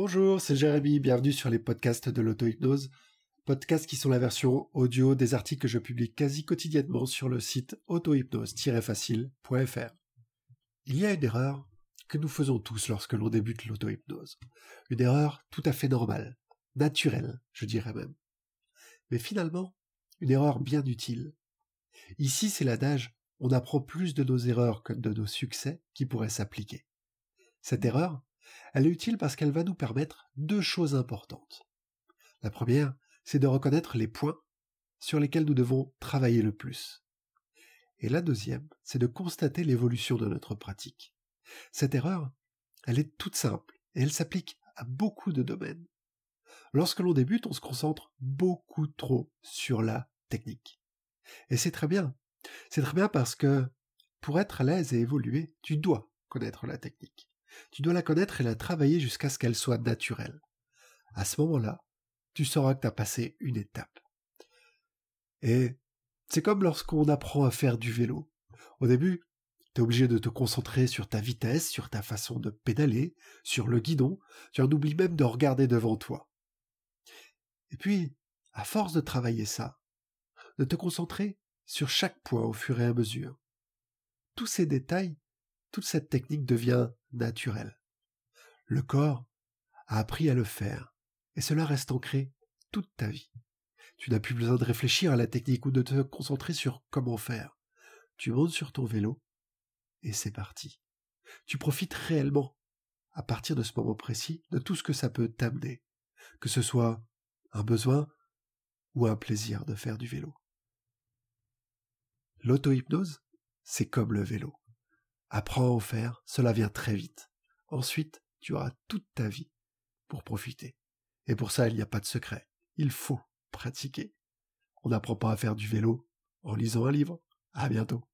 Bonjour, c'est Jérémy, bienvenue sur les podcasts de l'auto-hypnose, podcasts qui sont la version audio des articles que je publie quasi quotidiennement sur le site auto-hypnose-facile.fr. Il y a une erreur que nous faisons tous lorsque l'on débute l'auto-hypnose. Une erreur tout à fait normale, naturelle, je dirais même. Mais finalement, une erreur bien utile. Ici, c'est l'adage on apprend plus de nos erreurs que de nos succès qui pourraient s'appliquer. Cette erreur, elle est utile parce qu'elle va nous permettre deux choses importantes. La première, c'est de reconnaître les points sur lesquels nous devons travailler le plus. Et la deuxième, c'est de constater l'évolution de notre pratique. Cette erreur, elle est toute simple et elle s'applique à beaucoup de domaines. Lorsque l'on débute, on se concentre beaucoup trop sur la technique. Et c'est très bien. C'est très bien parce que pour être à l'aise et évoluer, tu dois connaître la technique. Tu dois la connaître et la travailler jusqu'à ce qu'elle soit naturelle. À ce moment-là, tu sauras que tu as passé une étape. Et c'est comme lorsqu'on apprend à faire du vélo. Au début, tu es obligé de te concentrer sur ta vitesse, sur ta façon de pédaler, sur le guidon, tu en oublies même de regarder devant toi. Et puis, à force de travailler ça, de te concentrer sur chaque point au fur et à mesure, tous ces détails, toute cette technique devient naturelle. Le corps a appris à le faire, et cela reste ancré toute ta vie. Tu n'as plus besoin de réfléchir à la technique ou de te concentrer sur comment faire. Tu montes sur ton vélo, et c'est parti. Tu profites réellement, à partir de ce moment précis, de tout ce que ça peut t'amener, que ce soit un besoin ou un plaisir de faire du vélo. L'auto-hypnose, c'est comme le vélo. Apprends à en faire, cela vient très vite. Ensuite, tu auras toute ta vie pour profiter. Et pour ça, il n'y a pas de secret. Il faut pratiquer. On n'apprend pas à faire du vélo en lisant un livre. À bientôt.